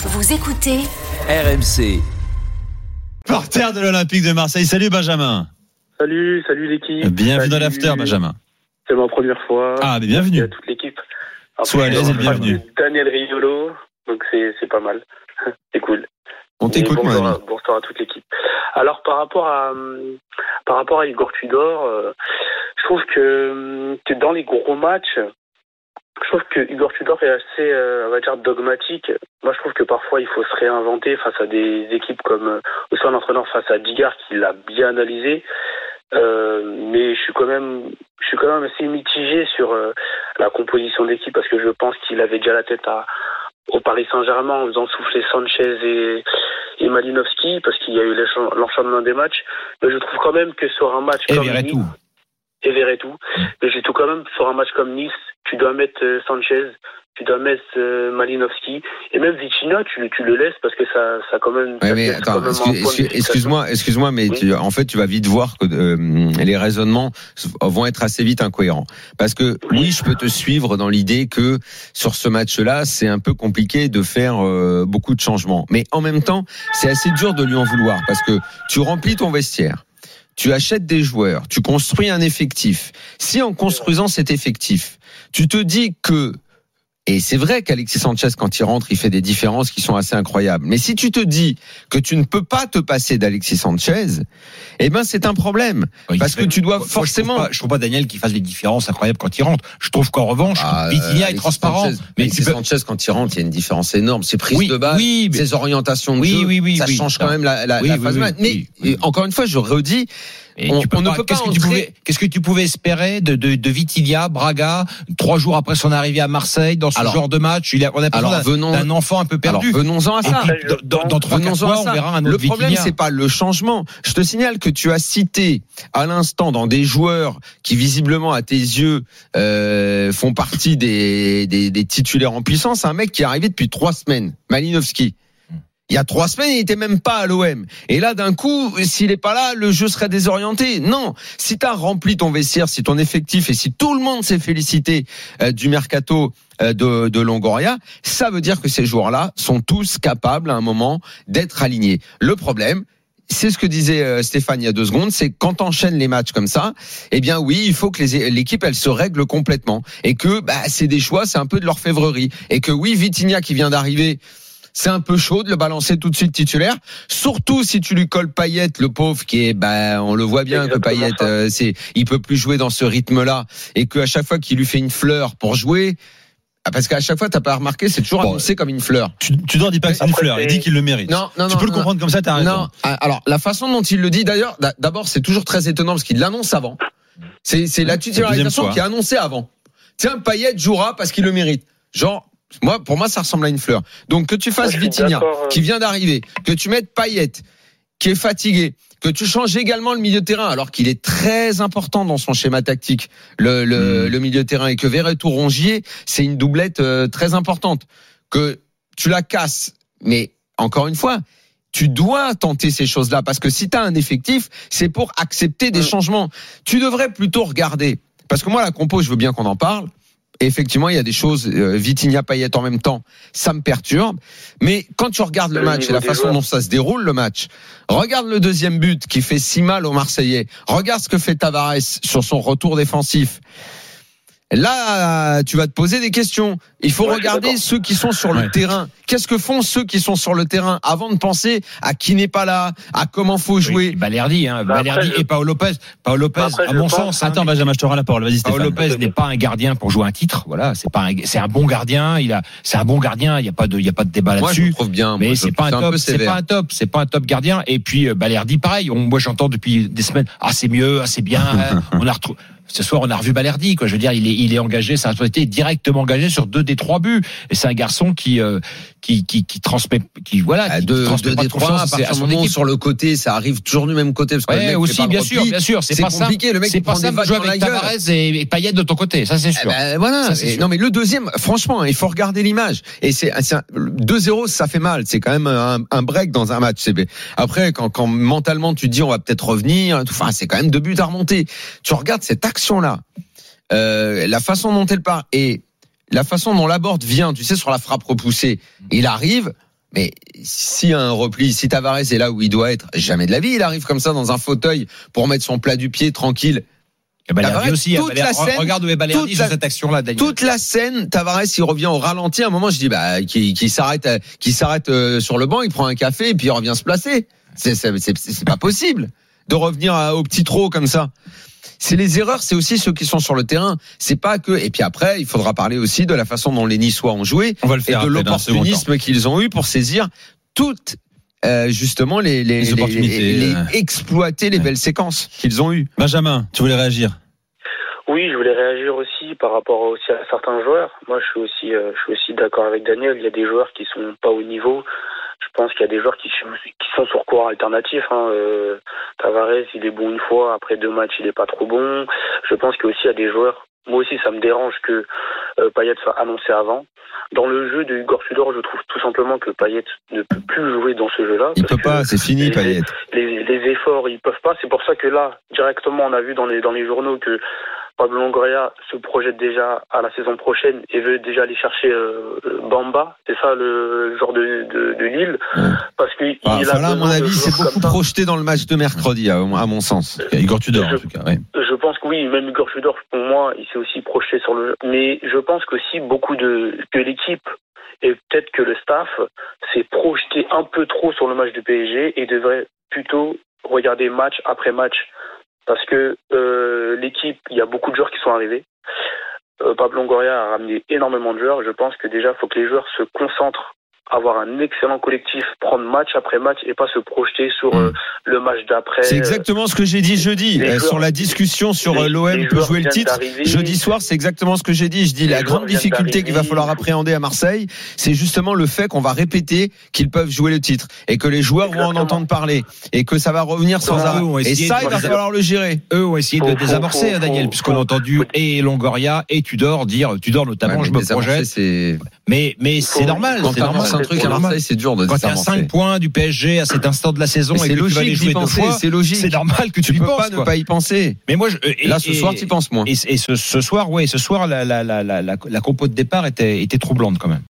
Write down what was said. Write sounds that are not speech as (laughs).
Vous écoutez RMC. Porteur de l'Olympique de Marseille. Salut Benjamin. Salut, salut l'équipe. Bienvenue dans l'after, Benjamin. C'est ma première fois. Ah, mais bienvenue. Merci à toute l'équipe. Sois à l'aise et on bienvenue. Daniel Riolo, donc c'est c'est pas mal. (laughs) c'est cool. On t'écoute, mon bonsoir, ami. bonsoir à toute l'équipe. Alors par rapport à par rapport à Igor Tudor, euh, je trouve que, hum, que dans les gros matchs, je trouve que Igor Tudor est assez, euh, on va dire, dogmatique. Moi, je trouve que parfois, il faut se réinventer face à des équipes comme euh, aussi un entraîneur face à Digard qui l'a bien analysé. Euh, mais je suis quand même, je suis quand même assez mitigé sur euh, la composition d'équipe parce que je pense qu'il avait déjà la tête à, au Paris Saint-Germain en faisant souffler Sanchez et, et Malinowski parce qu'il y a eu l'enchaînement des matchs. Mais je trouve quand même que sur un match Et comme. Nice, et Verretou, mais je trouve quand même sur un match comme Nice, tu dois mettre euh, Sanchez, tu dois mettre euh, Malinowski et même Vitinha, tu, le- tu le laisses parce que ça, ça quand même. Ouais, mais attends, un excuse- excuse- excuse-moi, excuse-moi, mais Oui. tu, en fait, tu vas vite voir que euh, les raisonnements vont être assez vite incohérents. Parce que oui, je peux te suivre dans l'idée que sur ce match-là, c'est un peu compliqué de faire euh, beaucoup de changements. Mais en même temps, c'est assez dur de lui en vouloir parce que tu remplis ton vestiaire. Tu achètes des joueurs, tu construis un effectif. Si en construisant cet effectif, tu te dis que et c'est vrai qu'Alexis Sanchez, quand il rentre, il fait des différences qui sont assez incroyables. Mais si tu te dis que tu ne peux pas te passer d'Alexis Sanchez, eh ben c'est un problème. Parce que tu dois Moi, je forcément- trouve pas- Je trouve pas Daniel qui fasse des différences incroyables quand il rentre. Je trouve qu'en revanche, Ah, Vitinha est transparent. Sanchez, mais Alexis peux- Sanchez, quand il rentre, il y a une différence énorme. Ses prises Oui, de balle, oui, mais- ses orientations de Oui, jeu, ça change quand même la, la, la phase. Mais euh, encore une fois, je redis, Et On- tu peux on ne pas- peut pas Qu'est-ce que tu entrer- pouvais, qu'est-ce que tu pouvais espérer de, de, de Vitinha, Braga, trois jours après son arrivée à Marseille, dans ce Alors- genre de match? Il a, on a besoin d'un- enfant un peu perdu. venons-en à ça. puis, dans, dans, dans mois, on verra un Le autre problème, Vitinha. c'est pas le changement. Je te signale que tu as cité à l'instant dans des joueurs qui visiblement à tes yeux euh, font partie des, des, des titulaires en puissance, un mec qui est arrivé depuis trois semaines, Malinowski. Il y a trois semaines, il était même pas à l'OM. Et là, d'un coup, s'il est pas là, le jeu serait désorienté. Non. Si tu as rempli ton vestiaire, si ton effectif et si tout le monde s'est félicité euh, du mercato euh, de, de Longoria, ça veut dire que ces joueurs-là sont tous capables à un moment d'être alignés. Le problème, c'est ce que disait euh, Stéphane il y a deux secondes, c'est quand enchaînes les matchs comme ça, eh bien oui, il faut que l'équipe elle se règle complètement et que bah, c'est des choix, c'est un peu de l'orfèvrerie et que oui, Vitinha qui vient d'arriver. C'est un peu chaud de le balancer tout de suite titulaire, surtout si tu lui colles Payet, le pauvre qui est, bah, on le voit bien que Payet, euh, c'est, il peut plus jouer dans ce rythme-là, et qu'à chaque fois qu'il lui fait une fleur pour jouer, ah, parce qu'à chaque fois t'as pas remarqué, c'est toujours Bon, annoncé comme une fleur. Tu, tu dois dis pas que c'est une fleur. Il dit qu'il le mérite. Non, non, tu non, peux le non. comprendre comme ça, t'as raison. Non, alors la façon dont il le dit d'ailleurs, d'a- d'abord c'est toujours très étonnant parce qu'il l'annonce avant. C'est c'est la titularisation fois. qui est annoncée avant. Tiens, Payet jouera parce qu'il le mérite. Genre, moi, pour moi, ça ressemble à une fleur. Donc que tu fasses Vitinha, euh. qui vient d'arriver, que tu mettes Payet, qui est fatigué, que tu changes également le milieu de terrain, alors qu'il est très important dans son schéma tactique, le, le, Mm. le milieu de terrain, et que Verretou Rongier, c'est une doublette euh, très importante. Que tu la casses, mais encore une fois, tu dois tenter ces choses-là parce que si tu as un effectif, c'est pour accepter des Mm. changements. Tu devrais plutôt regarder parce que moi la compo, je veux bien qu'on en parle. Et effectivement, il y a des choses euh, Vitinha Payet en même temps, ça me perturbe. Mais quand tu regardes le Le match et la façon joueurs. dont ça se déroule le match, regarde le deuxième but qui fait si mal aux Marseillais. Regarde ce que fait Tavares sur son retour défensif. Là, tu vas te poser des questions. Il faut Ouais, regarder ceux qui sont sur le Ouais. terrain. Qu'est-ce que font ceux qui sont sur le terrain avant de penser à qui n'est pas là, à comment faut jouer? Oui, Balerdi, hein, Bah, après, Balerdi je- et Paolo Lopez. Paolo Lopez, Après, à mon pense- sens, hein, Attends, Benjamin, je te rends la parole. Vas-y, Paolo. Lopez n'est pas un gardien pour jouer un titre. Voilà, c'est pas un, c'est un bon gardien. Il a, c'est un bon gardien. Il y a pas de, il y a pas de débat Moi, je là-dessus. le trouve bien. Mais c'est pas un top, c'est pas un top, c'est pas un top gardien. Et puis euh, Balerdi, pareil. On, moi, j'entends depuis des semaines. Ah, c'est mieux, ah, c'est bien. (laughs) hein. on a retrouvé. Ce soir, on a revu Balerdi. Quoi, je veux dire, il est, il est engagé. Sa responsabilité est directement engagée sur deux des trois buts. Et c'est un garçon qui, euh, qui, qui, qui transmet, qui voilà, À qui deux, transmet deux pas des de trois, à à son moment sur le côté, ça arrive toujours du même côté. Parce que le Ouais, mec fait aussi, le bien sûr, bien sûr. C'est pas compliqué, simple. le mec, c'est pas simple de jouer avec. Tavares et, et Payet de ton côté. Ça, c'est Eh sûr. ben, voilà. Ça, sûr. non, mais le deuxième, franchement, il faut regarder l'image. Et c'est, c'est un- 2-0, ça fait mal. C'est quand même un, un break dans un match. Après, quand, quand mentalement tu te dis on va peut-être revenir, enfin, c'est quand même deux buts à remonter. Tu regardes cette action-là, euh, la façon dont elle part et la façon dont Laborde vient, tu sais, sur la frappe repoussée, il arrive. Mais si un repli, si Tavares est là où il doit être, jamais de la vie, il arrive comme ça dans un fauteuil pour mettre son plat du pied tranquille. Et Balerdi Tavares, aussi. toute Balerdi- la scène- regarde où est Balerdi sur cette action-là. Toute la scène, Tavares, il revient au ralenti. À un moment, je dis, bah, qui, s'arrête, euh, qui s'arrête euh, sur le banc, il prend un café et puis il revient se placer. C'est, c'est, c'est, c'est pas possible de revenir à- au petit trot comme ça. C'est les erreurs, c'est aussi ceux qui sont sur le terrain. C'est pas que. Et puis après, il faudra parler aussi de la façon dont les Niçois ont joué On va le et faire de second temps. l'opportunisme qu'ils ont eu pour saisir toutes. euh, justement les, les, Les opportunités, les- les- euh. exploiter les Ouais. belles séquences qu'ils ont eues. Benjamin, tu voulais réagir? Oui, je voulais réagir aussi par rapport aussi à certains joueurs. Moi, je suis aussi, euh, je suis aussi d'accord avec Daniel. Il y a des joueurs qui sont pas au niveau. Je pense qu'il y a des joueurs qui, sont- qui sont sur courant alternatif. Hein. Euh, Tavares, il est bon une fois. Après deux matchs, il est pas trop bon. Je pense qu'aussi il y a des joueurs. Moi aussi, ça me dérange que euh, Payet soit annoncé avant. Dans le jeu de Igor Tudor, je trouve tout simplement que Payet ne peut plus jouer dans ce jeu-là. Il peut pas, c'est fini, les- Payet. les, les efforts, ils peuvent pas. C'est pour ça que là, directement, on a vu dans les dans les journaux que Pablo Longoria se projette déjà à la saison prochaine et veut déjà aller chercher euh, Bamba. C'est ça le genre de de, de Lille, Ouais. parce que il Enfin, a là, à mon avis, c'est beaucoup projeté dans le match de mercredi, à, à mon sens. A Igor Tudor, en Je- tout cas. ouais. Je pense que oui, même Igor Tudor, pour moi, il s'est aussi projeté sur le. Mais je pense qu'aussi beaucoup de que l'équipe et peut-être que le staff s'est projeté un peu trop sur le match du PSG et devrait plutôt regarder match après match. Parce que euh, l'équipe, il y a beaucoup de joueurs qui sont arrivés. Euh, Pablo Longoria a ramené énormément de joueurs. Je pense que déjà, il faut que les joueurs se concentrent, avoir un excellent collectif, prendre match après match et pas se projeter sur euh, le match d'après. C'est exactement ce que j'ai dit jeudi, euh, joueurs- sur la discussion sur euh, l'OM peut jouer le titre. Jeudi soir, c'est exactement ce que j'ai dit. Je dis Les la grande difficulté qu'il va falloir appréhender à Marseille, c'est justement le fait qu'on va répéter qu'ils peuvent jouer le titre et que les joueurs vont en entendre parler et que ça va revenir sans Eux arrêt. Et ça, il va falloir le gérer. Eux ont essayé de désamorcer, faut- hein, Daniel, puisqu'on a entendu et Longoria et Tudor dire, Tudor notamment, Ouais, je me projette. c'est Mais, mais c'est normal. c'est normal. Un truc C'est à normal. Marseille, c'est dur de Quand tu as désamorcer. 5 points du PSG à cet instant de la saison et C'est que tu vas les logique jouer deux fois, c'est logique. c'est normal que tu, Tu y peux penses. pas ne pas y penser. Mais moi, Là, ce soir, tu penses moins. Et, ce, soir, ouais, ce soir, la, compo de départ était troublante quand même.